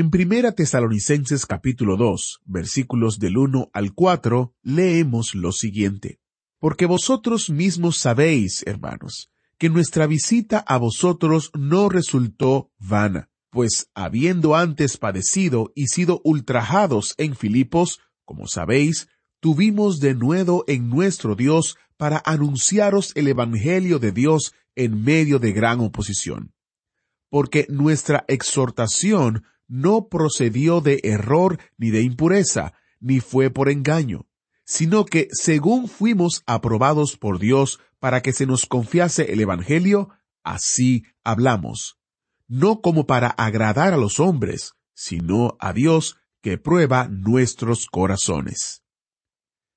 En Primera Tesalonicenses capítulo 2, versículos del 1 al 4, leemos lo siguiente. Porque vosotros mismos sabéis, hermanos, que nuestra visita a vosotros no resultó vana, pues habiendo antes padecido y sido ultrajados en Filipos, como sabéis, tuvimos de nuevo en nuestro Dios para anunciaros el Evangelio de Dios en medio de gran oposición. Porque nuestra exhortación no procedió de error ni de impureza, ni fue por engaño, sino que según fuimos aprobados por Dios para que se nos confiase el Evangelio, así hablamos, no como para agradar a los hombres, sino a Dios que prueba nuestros corazones.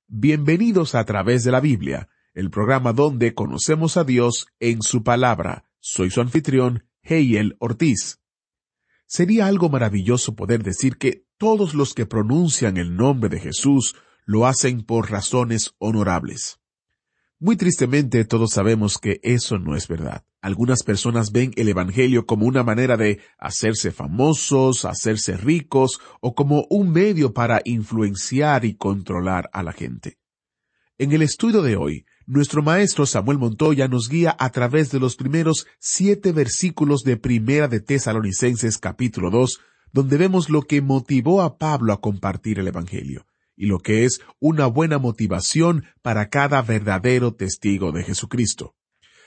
Bienvenidos a través de la Biblia, el programa donde conocemos a Dios en su palabra. Soy su anfitrión, Heiel Ortiz. Sería algo maravilloso poder decir que todos los que pronuncian el nombre de Jesús lo hacen por razones honorables. Muy tristemente todos sabemos que eso no es verdad. Algunas personas ven el Evangelio como una manera de hacerse famosos, hacerse ricos o como un medio para influenciar y controlar a la gente. En el estudio de hoy, nuestro maestro Samuel Montoya nos guía a través de los primeros siete versículos de Primera de Tesalonicenses capítulo 2, donde vemos lo que motivó a Pablo a compartir el Evangelio y lo que es una buena motivación para cada verdadero testigo de Jesucristo.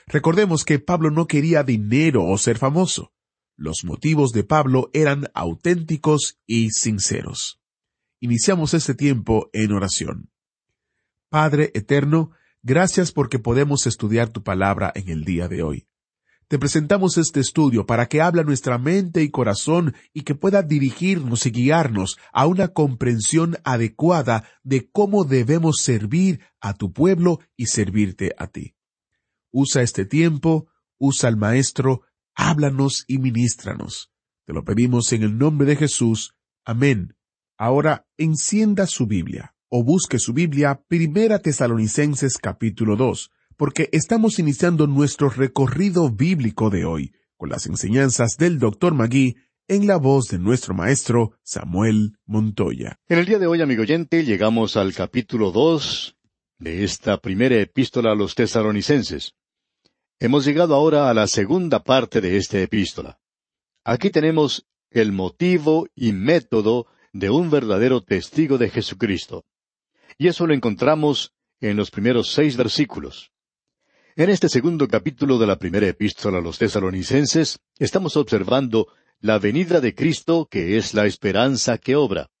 Recordemos que Pablo no quería dinero o ser famoso. Los motivos de Pablo eran auténticos y sinceros. Iniciamos este tiempo en oración. Padre eterno, gracias porque podemos estudiar tu palabra en el día de hoy. Te presentamos este estudio para que habla nuestra mente y corazón y que pueda dirigirnos y guiarnos a una comprensión adecuada de cómo debemos servir a tu pueblo y servirte a ti. Usa este tiempo, usa al Maestro, háblanos y ministranos. Te lo pedimos en el nombre de Jesús. Amén. Ahora encienda su Biblia o busque su Biblia, Primera Tesalonicenses capítulo 2 porque estamos iniciando nuestro recorrido bíblico de hoy con las enseñanzas del Dr. Magui en la voz de nuestro maestro Samuel Montoya. En el día de hoy, amigo oyente, llegamos al capítulo dos de esta primera epístola a los tesalonicenses. Hemos llegado ahora a la segunda parte de esta epístola. Aquí tenemos el motivo y método de un verdadero testigo de Jesucristo. Y eso lo encontramos en los primeros seis versículos. En este segundo capítulo de la primera epístola a los tesalonicenses, estamos observando la venida de Cristo, que es la esperanza que obra.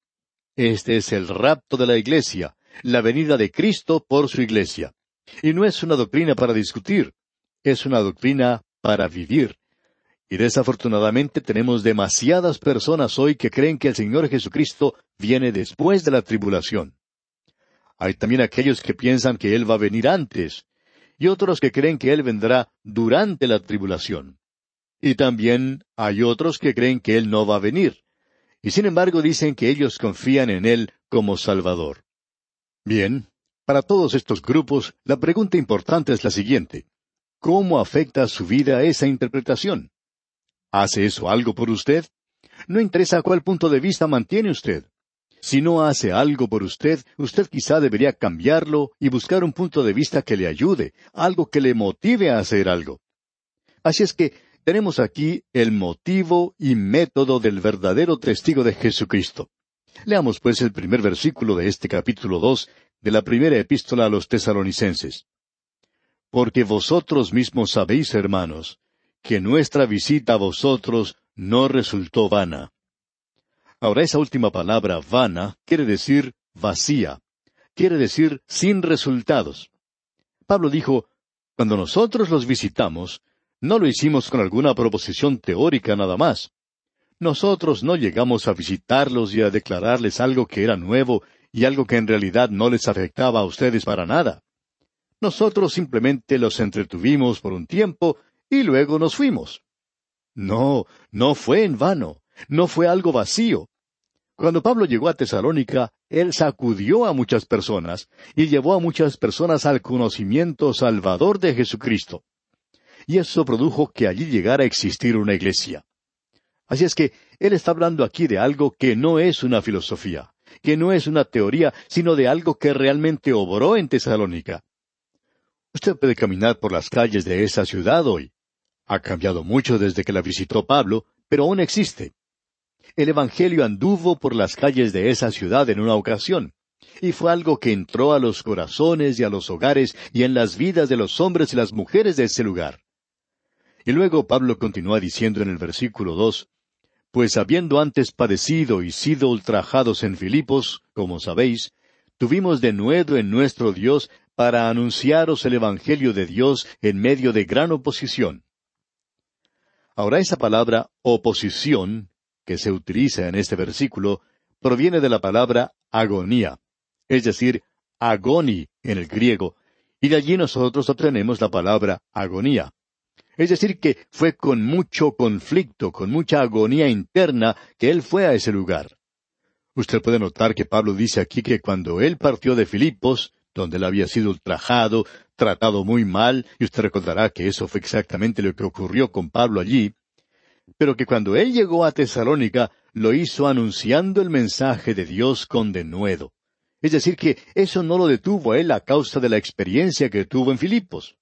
Este es el rapto de la iglesia, la venida de Cristo por su iglesia. Y no es una doctrina para discutir, es una doctrina para vivir. Y desafortunadamente tenemos demasiadas personas hoy que creen que el Señor Jesucristo viene después de la tribulación. Hay también aquellos que piensan que Él va a venir antes, y otros que creen que Él vendrá durante la tribulación. Y también hay otros que creen que Él no va a venir, y sin embargo dicen que ellos confían en Él como Salvador. Bien, para todos estos grupos, la pregunta importante es la siguiente. ¿Cómo afecta a su vida esa interpretación? ¿Hace eso algo por usted? No interesa cuál punto de vista mantiene usted. Si no hace algo por usted, usted quizá debería cambiarlo y buscar un punto de vista que le ayude, algo que le motive a hacer algo. Así es que tenemos aquí el motivo y método del verdadero testigo de Jesucristo. Leamos pues el primer versículo de este capítulo dos de la primera epístola a los tesalonicenses. Porque vosotros mismos sabéis, hermanos, que nuestra visita a vosotros no resultó vana Ahora esa última palabra, vana, quiere decir vacía, quiere decir sin resultados. Pablo dijo, cuando nosotros los visitamos, no lo hicimos con alguna proposición teórica nada más. Nosotros no llegamos a visitarlos y a declararles algo que era nuevo y algo que en realidad no les afectaba a ustedes para nada. Nosotros simplemente los entretuvimos por un tiempo y luego nos fuimos. No, no fue en vano, no fue algo vacío. Cuando Pablo llegó a Tesalónica, él sacudió a muchas personas y llevó a muchas personas al conocimiento salvador de Jesucristo. Y eso produjo que allí llegara a existir una iglesia. Así es que él está hablando aquí de algo que no es una filosofía, que no es una teoría, sino de algo que realmente obró en Tesalónica. Usted puede caminar por las calles de esa ciudad hoy. Ha cambiado mucho desde que la visitó Pablo, pero aún existe el Evangelio anduvo por las calles de esa ciudad en una ocasión, y fue algo que entró a los corazones y a los hogares y en las vidas de los hombres y las mujeres de ese lugar. Y luego Pablo continúa diciendo en el versículo dos, Pues habiendo antes padecido y sido ultrajados en Filipos, como sabéis, tuvimos de nuevo en nuestro Dios para anunciaros el Evangelio de Dios en medio de gran oposición. Ahora esa palabra oposición que se utiliza en este versículo proviene de la palabra agonía, es decir, agoni en el griego, y de allí nosotros obtenemos la palabra agonía. Es decir, que fue con mucho conflicto, con mucha agonía interna que él fue a ese lugar. Usted puede notar que Pablo dice aquí que cuando él partió de Filipos, donde él había sido ultrajado, tratado muy mal, y usted recordará que eso fue exactamente lo que ocurrió con Pablo allí, pero que cuando él llegó a Tesalónica lo hizo anunciando el mensaje de Dios con denuedo. Es decir, que eso no lo detuvo a él a causa de la experiencia que tuvo en Filipos.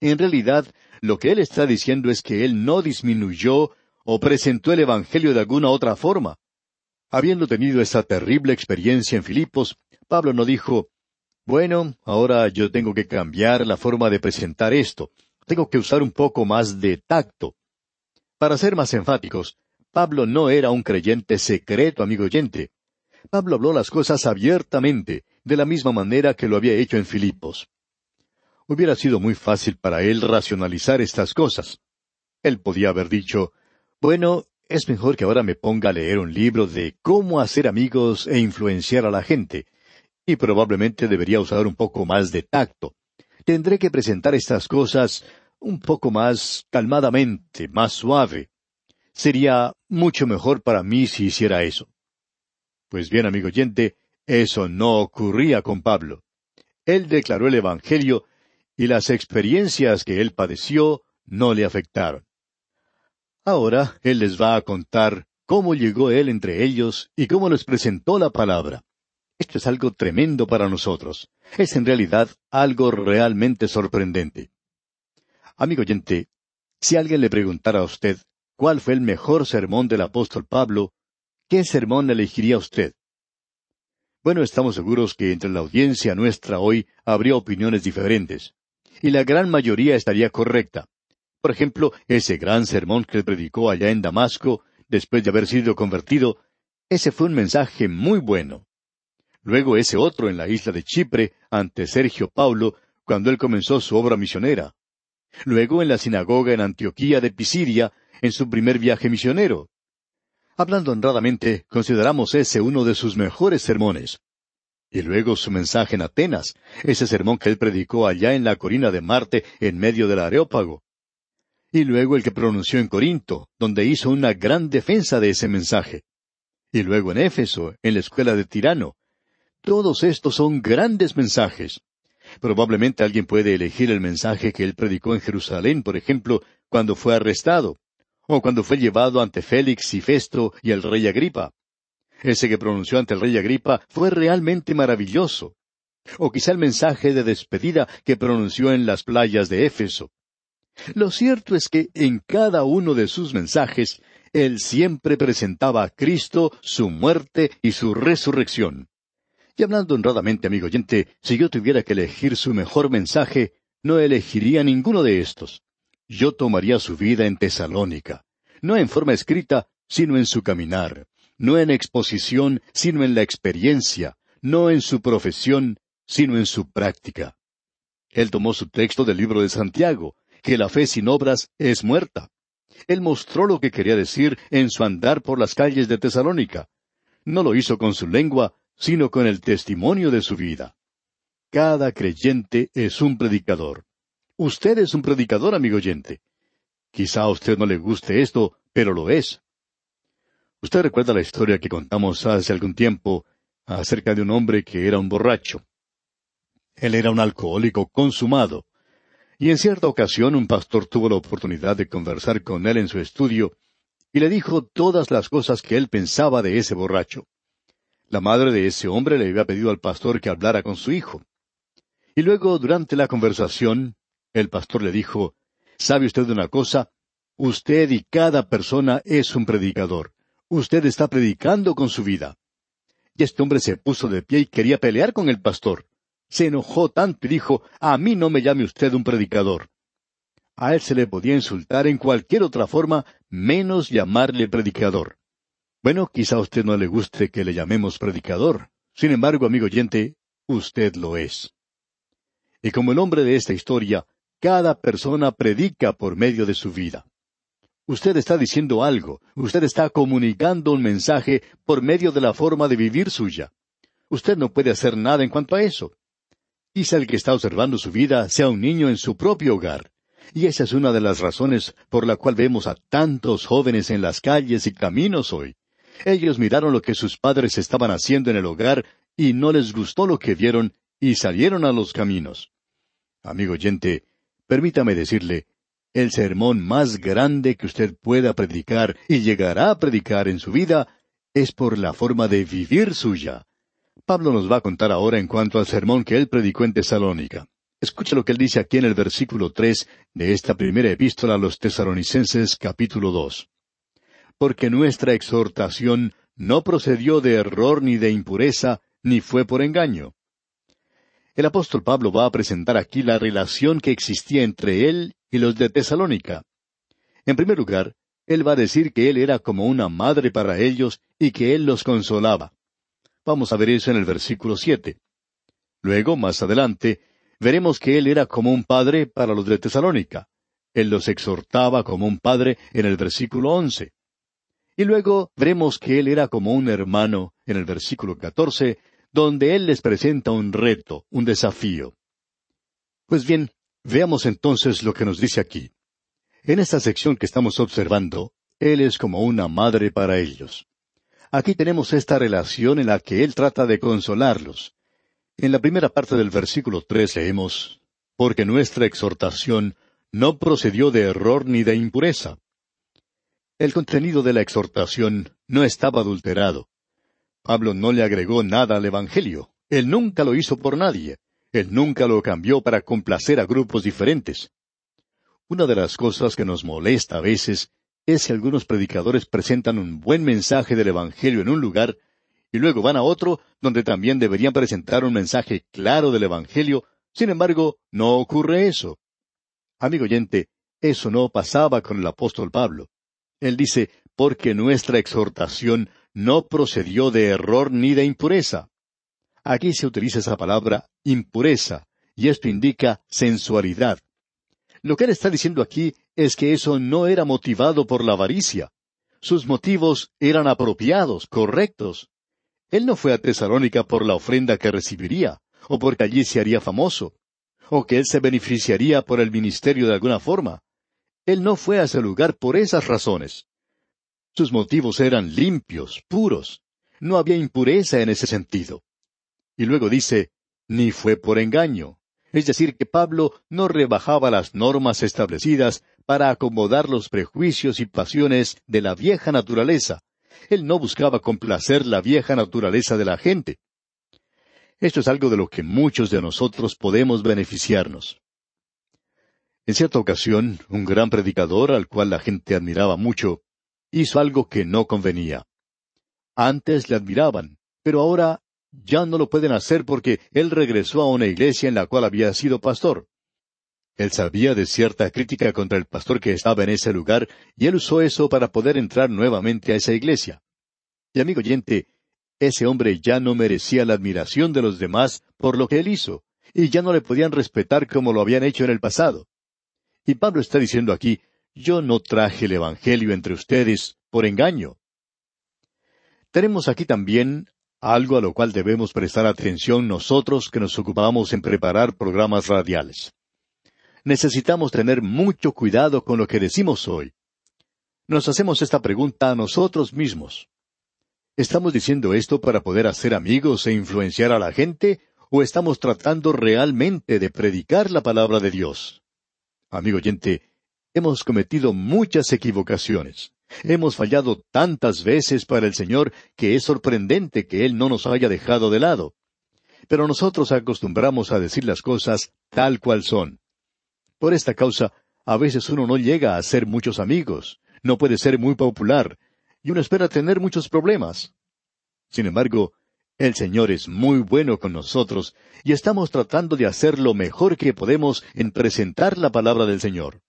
En realidad, lo que él está diciendo es que él no disminuyó o presentó el Evangelio de alguna otra forma. Habiendo tenido esa terrible experiencia en Filipos, Pablo no dijo, bueno, ahora yo tengo que cambiar la forma de presentar esto, tengo que usar un poco más de tacto. Para ser más enfáticos, Pablo no era un creyente secreto, amigo oyente. Pablo habló las cosas abiertamente, de la misma manera que lo había hecho en Filipos. Hubiera sido muy fácil para él racionalizar estas cosas. Él podía haber dicho, bueno, es mejor que ahora me ponga a leer un libro de cómo hacer amigos e influenciar a la gente, y probablemente debería usar un poco más de tacto. Tendré que presentar estas cosas un poco más calmadamente, más suave. Sería mucho mejor para mí si hiciera eso. Pues bien, amigo oyente, eso no ocurría con Pablo. Él declaró el Evangelio y las experiencias que él padeció no le afectaron. Ahora él les va a contar cómo llegó él entre ellos y cómo les presentó la palabra. Esto es algo tremendo para nosotros. Es en realidad algo realmente sorprendente. Amigo oyente, si alguien le preguntara a usted cuál fue el mejor sermón del apóstol Pablo, ¿qué sermón elegiría usted? Bueno, estamos seguros que entre la audiencia nuestra hoy habría opiniones diferentes, y la gran mayoría estaría correcta. Por ejemplo, ese gran sermón que predicó allá en Damasco, después de haber sido convertido, ese fue un mensaje muy bueno. Luego ese otro en la isla de Chipre, ante Sergio Paulo, cuando él comenzó su obra misionera luego en la sinagoga en Antioquía de Pisidia, en su primer viaje misionero. Hablando honradamente, consideramos ese uno de sus mejores sermones. Y luego su mensaje en Atenas, ese sermón que él predicó allá en la colina de Marte en medio del Areópago. Y luego el que pronunció en Corinto, donde hizo una gran defensa de ese mensaje. Y luego en Éfeso, en la escuela de Tirano. Todos estos son grandes mensajes. Probablemente alguien puede elegir el mensaje que él predicó en Jerusalén, por ejemplo, cuando fue arrestado, o cuando fue llevado ante Félix y Festo y el rey Agripa. Ese que pronunció ante el rey Agripa fue realmente maravilloso. O quizá el mensaje de despedida que pronunció en las playas de Éfeso. Lo cierto es que en cada uno de sus mensajes, él siempre presentaba a Cristo, su muerte y su resurrección. Y hablando honradamente, amigo oyente, si yo tuviera que elegir su mejor mensaje, no elegiría ninguno de estos. Yo tomaría su vida en Tesalónica, no en forma escrita, sino en su caminar, no en exposición, sino en la experiencia, no en su profesión, sino en su práctica. Él tomó su texto del libro de Santiago, que la fe sin obras es muerta. Él mostró lo que quería decir en su andar por las calles de Tesalónica. No lo hizo con su lengua, sino con el testimonio de su vida. Cada creyente es un predicador. Usted es un predicador, amigo oyente. Quizá a usted no le guste esto, pero lo es. Usted recuerda la historia que contamos hace algún tiempo acerca de un hombre que era un borracho. Él era un alcohólico consumado. Y en cierta ocasión un pastor tuvo la oportunidad de conversar con él en su estudio y le dijo todas las cosas que él pensaba de ese borracho. La madre de ese hombre le había pedido al pastor que hablara con su hijo. Y luego, durante la conversación, el pastor le dijo, ¿Sabe usted una cosa? Usted y cada persona es un predicador. Usted está predicando con su vida. Y este hombre se puso de pie y quería pelear con el pastor. Se enojó tanto y dijo, a mí no me llame usted un predicador. A él se le podía insultar en cualquier otra forma menos llamarle predicador. Bueno, quizá a usted no le guste que le llamemos predicador. Sin embargo, amigo oyente, usted lo es. Y como el hombre de esta historia, cada persona predica por medio de su vida. Usted está diciendo algo, usted está comunicando un mensaje por medio de la forma de vivir suya. Usted no puede hacer nada en cuanto a eso. Quizá el que está observando su vida sea un niño en su propio hogar. Y esa es una de las razones por la cual vemos a tantos jóvenes en las calles y caminos hoy. Ellos miraron lo que sus padres estaban haciendo en el hogar y no les gustó lo que vieron y salieron a los caminos. Amigo oyente, permítame decirle, el sermón más grande que usted pueda predicar y llegará a predicar en su vida es por la forma de vivir suya. Pablo nos va a contar ahora en cuanto al sermón que él predicó en Tesalónica. Escucha lo que él dice aquí en el versículo tres de esta primera epístola a los tesalonicenses capítulo dos. Porque nuestra exhortación no procedió de error ni de impureza, ni fue por engaño. El apóstol Pablo va a presentar aquí la relación que existía entre él y los de Tesalónica. En primer lugar, él va a decir que él era como una madre para ellos y que él los consolaba. Vamos a ver eso en el versículo siete. Luego, más adelante, veremos que Él era como un padre para los de Tesalónica. Él los exhortaba como un padre en el versículo once. Y luego veremos que Él era como un hermano en el versículo catorce, donde Él les presenta un reto, un desafío. Pues bien, veamos entonces lo que nos dice aquí. En esta sección que estamos observando, Él es como una madre para ellos. Aquí tenemos esta relación en la que Él trata de consolarlos. En la primera parte del versículo tres leemos, Porque nuestra exhortación no procedió de error ni de impureza. El contenido de la exhortación no estaba adulterado. Pablo no le agregó nada al Evangelio. Él nunca lo hizo por nadie. Él nunca lo cambió para complacer a grupos diferentes. Una de las cosas que nos molesta a veces es que algunos predicadores presentan un buen mensaje del Evangelio en un lugar y luego van a otro donde también deberían presentar un mensaje claro del Evangelio, sin embargo, no ocurre eso. Amigo oyente, eso no pasaba con el apóstol Pablo. Él dice, porque nuestra exhortación no procedió de error ni de impureza. Aquí se utiliza esa palabra impureza, y esto indica sensualidad. Lo que él está diciendo aquí es que eso no era motivado por la avaricia. Sus motivos eran apropiados, correctos. Él no fue a Tesalónica por la ofrenda que recibiría, o porque allí se haría famoso, o que él se beneficiaría por el ministerio de alguna forma. Él no fue a ese lugar por esas razones. Sus motivos eran limpios, puros. No había impureza en ese sentido. Y luego dice, ni fue por engaño. Es decir, que Pablo no rebajaba las normas establecidas para acomodar los prejuicios y pasiones de la vieja naturaleza, él no buscaba complacer la vieja naturaleza de la gente. Esto es algo de lo que muchos de nosotros podemos beneficiarnos. En cierta ocasión, un gran predicador, al cual la gente admiraba mucho, hizo algo que no convenía. Antes le admiraban, pero ahora ya no lo pueden hacer porque él regresó a una iglesia en la cual había sido pastor. Él sabía de cierta crítica contra el pastor que estaba en ese lugar, y él usó eso para poder entrar nuevamente a esa iglesia. Y amigo oyente, ese hombre ya no merecía la admiración de los demás por lo que él hizo, y ya no le podían respetar como lo habían hecho en el pasado. Y Pablo está diciendo aquí, Yo no traje el Evangelio entre ustedes por engaño. Tenemos aquí también algo a lo cual debemos prestar atención nosotros que nos ocupamos en preparar programas radiales. Necesitamos tener mucho cuidado con lo que decimos hoy. Nos hacemos esta pregunta a nosotros mismos. ¿Estamos diciendo esto para poder hacer amigos e influenciar a la gente o estamos tratando realmente de predicar la palabra de Dios? Amigo oyente, hemos cometido muchas equivocaciones. Hemos fallado tantas veces para el Señor que es sorprendente que Él no nos haya dejado de lado. Pero nosotros acostumbramos a decir las cosas tal cual son. Por esta causa, a veces uno no llega a ser muchos amigos, no puede ser muy popular, y uno espera tener muchos problemas. Sin embargo, el Señor es muy bueno con nosotros y estamos tratando de hacer lo mejor que podemos en presentar la palabra del Señor.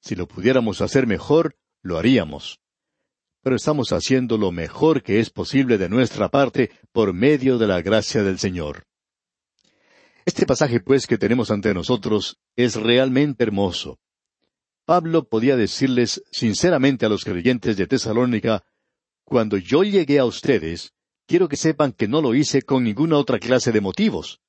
Si lo pudiéramos hacer mejor, lo haríamos. Pero estamos haciendo lo mejor que es posible de nuestra parte por medio de la gracia del Señor. Este pasaje, pues, que tenemos ante nosotros es realmente hermoso. Pablo podía decirles sinceramente a los creyentes de Tesalónica, cuando yo llegué a ustedes, quiero que sepan que no lo hice con ninguna otra clase de motivos.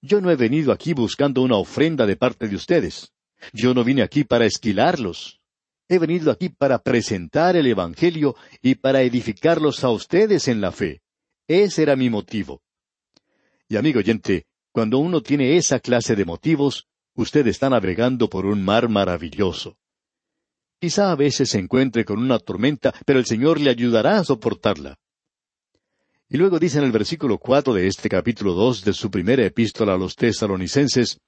Yo no he venido aquí buscando una ofrenda de parte de ustedes. Yo no vine aquí para esquilarlos. He venido aquí para presentar el Evangelio y para edificarlos a ustedes en la fe. Ese era mi motivo. Y amigo oyente, cuando uno tiene esa clase de motivos, usted está navegando por un mar maravilloso. Quizá a veces se encuentre con una tormenta, pero el Señor le ayudará a soportarla. Y luego dice en el versículo cuatro de este capítulo dos de su primera epístola a los tesalonicenses,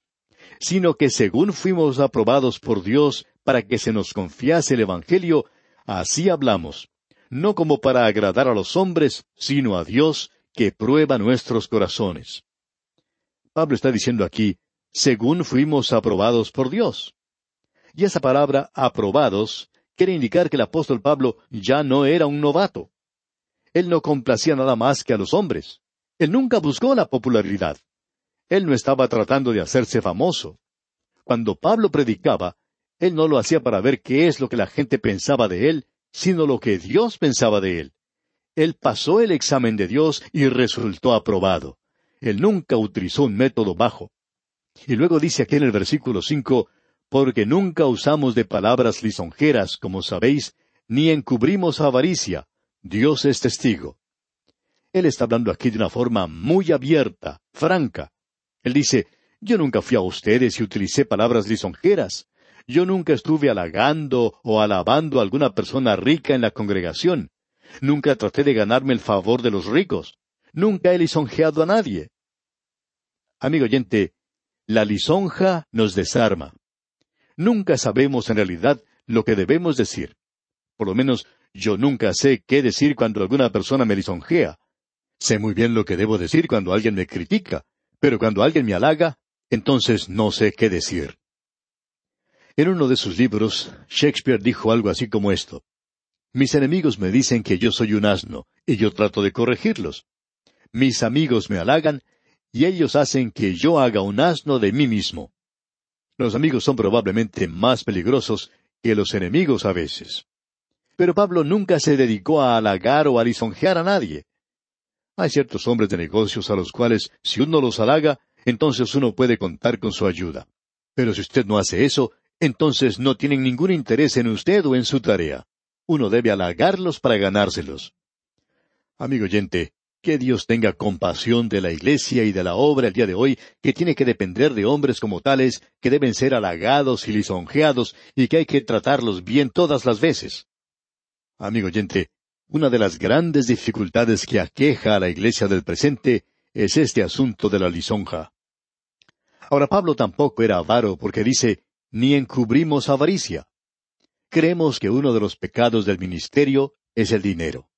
sino que según fuimos aprobados por Dios para que se nos confiase el Evangelio, así hablamos, no como para agradar a los hombres, sino a Dios, que prueba nuestros corazones. Pablo está diciendo aquí, según fuimos aprobados por Dios. Y esa palabra aprobados quiere indicar que el apóstol Pablo ya no era un novato. Él no complacía nada más que a los hombres. Él nunca buscó la popularidad. Él no estaba tratando de hacerse famoso. Cuando Pablo predicaba, él no lo hacía para ver qué es lo que la gente pensaba de él, sino lo que Dios pensaba de él. Él pasó el examen de Dios y resultó aprobado. Él nunca utilizó un método bajo. Y luego dice aquí en el versículo cinco, porque nunca usamos de palabras lisonjeras, como sabéis, ni encubrimos avaricia, Dios es testigo. Él está hablando aquí de una forma muy abierta, franca. Él dice, yo nunca fui a ustedes y utilicé palabras lisonjeras. Yo nunca estuve halagando o alabando a alguna persona rica en la congregación. Nunca traté de ganarme el favor de los ricos. Nunca he lisonjeado a nadie. Amigo oyente, la lisonja nos desarma. Nunca sabemos en realidad lo que debemos decir. Por lo menos yo nunca sé qué decir cuando alguna persona me lisonjea. Sé muy bien lo que debo decir cuando alguien me critica, pero cuando alguien me halaga, entonces no sé qué decir. En uno de sus libros, Shakespeare dijo algo así como esto. Mis enemigos me dicen que yo soy un asno, y yo trato de corregirlos. Mis amigos me halagan, y ellos hacen que yo haga un asno de mí mismo. Los amigos son probablemente más peligrosos que los enemigos a veces. Pero Pablo nunca se dedicó a halagar o a lisonjear a nadie. Hay ciertos hombres de negocios a los cuales, si uno los halaga, entonces uno puede contar con su ayuda. Pero si usted no hace eso, entonces no tienen ningún interés en usted o en su tarea. Uno debe halagarlos para ganárselos. Amigo oyente, que Dios tenga compasión de la Iglesia y de la obra el día de hoy, que tiene que depender de hombres como tales, que deben ser halagados y lisonjeados, y que hay que tratarlos bien todas las veces. Amigo oyente, una de las grandes dificultades que aqueja a la iglesia del presente es este asunto de la lisonja. Ahora Pablo tampoco era avaro porque dice, ni encubrimos avaricia. Creemos que uno de los pecados del ministerio es el dinero.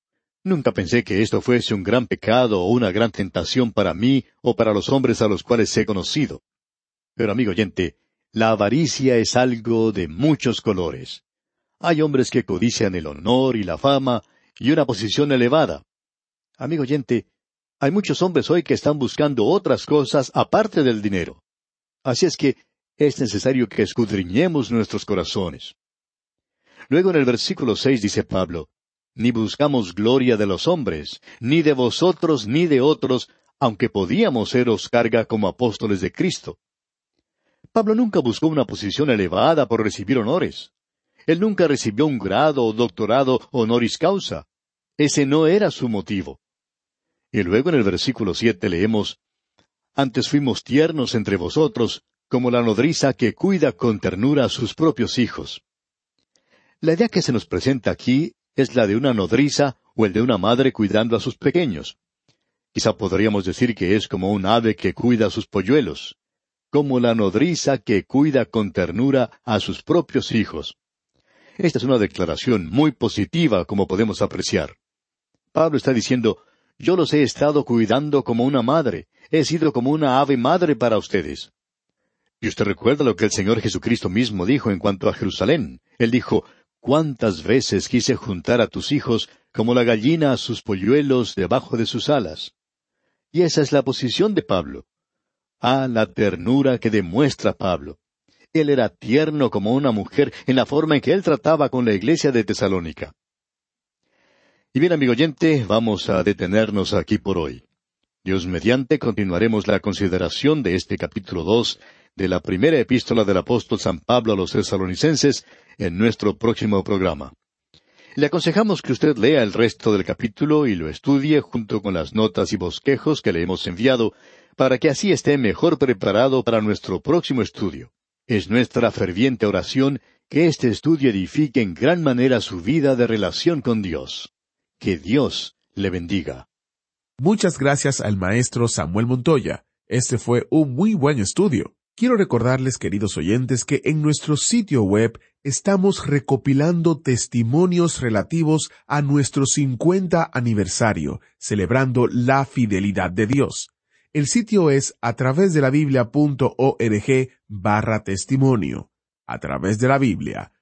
Nunca pensé que esto fuese un gran pecado o una gran tentación para mí o para los hombres a los cuales he conocido. Pero amigo oyente, la avaricia es algo de muchos colores. Hay hombres que codician el honor y la fama y una posición elevada. Amigo oyente, hay muchos hombres hoy que están buscando otras cosas aparte del dinero. Así es que es necesario que escudriñemos nuestros corazones. Luego en el versículo seis dice Pablo, Ni buscamos gloria de los hombres, ni de vosotros ni de otros, aunque podíamos seros carga como apóstoles de Cristo. Pablo nunca buscó una posición elevada por recibir honores. Él nunca recibió un grado o doctorado honoris causa. Ese no era su motivo. Y luego en el versículo siete leemos, Antes fuimos tiernos entre vosotros, como la nodriza que cuida con ternura a sus propios hijos. La idea que se nos presenta aquí es la de una nodriza o el de una madre cuidando a sus pequeños. Quizá podríamos decir que es como un ave que cuida a sus polluelos, como la nodriza que cuida con ternura a sus propios hijos. Esta es una declaración muy positiva, como podemos apreciar. Pablo está diciendo, yo los he estado cuidando como una madre, he sido como una ave madre para ustedes. Y usted recuerda lo que el Señor Jesucristo mismo dijo en cuanto a Jerusalén. Él dijo, cuántas veces quise juntar a tus hijos como la gallina a sus polluelos debajo de sus alas. Y esa es la posición de Pablo. Ah, la ternura que demuestra Pablo. Él era tierno como una mujer en la forma en que él trataba con la iglesia de Tesalónica. Y bien, amigo oyente, vamos a detenernos aquí por hoy. Dios mediante continuaremos la consideración de este capítulo dos de la primera epístola del apóstol San Pablo a los tesalonicenses en nuestro próximo programa. Le aconsejamos que usted lea el resto del capítulo y lo estudie junto con las notas y bosquejos que le hemos enviado, para que así esté mejor preparado para nuestro próximo estudio. Es nuestra ferviente oración que este estudio edifique en gran manera su vida de relación con Dios. Que Dios le bendiga. Muchas gracias al maestro Samuel Montoya. Este fue un muy buen estudio. Quiero recordarles, queridos oyentes, que en nuestro sitio web estamos recopilando testimonios relativos a nuestro 50 aniversario, celebrando la fidelidad de Dios. El sitio es a través de la biblia.org barra testimonio. A través de la biblia.org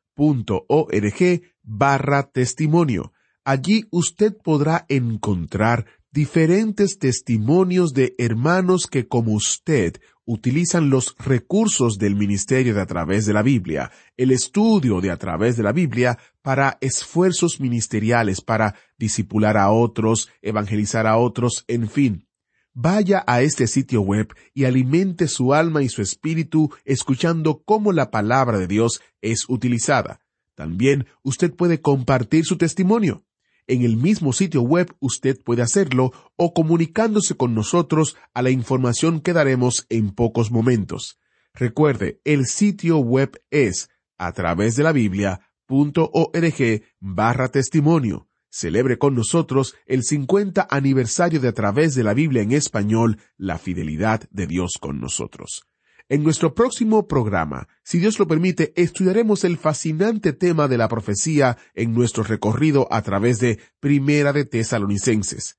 barra testimonio. Allí usted podrá encontrar diferentes testimonios de hermanos que como usted utilizan los recursos del ministerio de a través de la Biblia, el estudio de a través de la Biblia para esfuerzos ministeriales, para disipular a otros, evangelizar a otros, en fin. Vaya a este sitio web y alimente su alma y su espíritu escuchando cómo la palabra de Dios es utilizada. También usted puede compartir su testimonio. En el mismo sitio web usted puede hacerlo o comunicándose con nosotros a la información que daremos en pocos momentos. Recuerde, el sitio web es a través de la Biblia.org barra testimonio. Celebre con nosotros el 50 aniversario de a través de la Biblia en español, la fidelidad de Dios con nosotros. En nuestro próximo programa, si Dios lo permite, estudiaremos el fascinante tema de la profecía en nuestro recorrido a través de Primera de Tesalonicenses.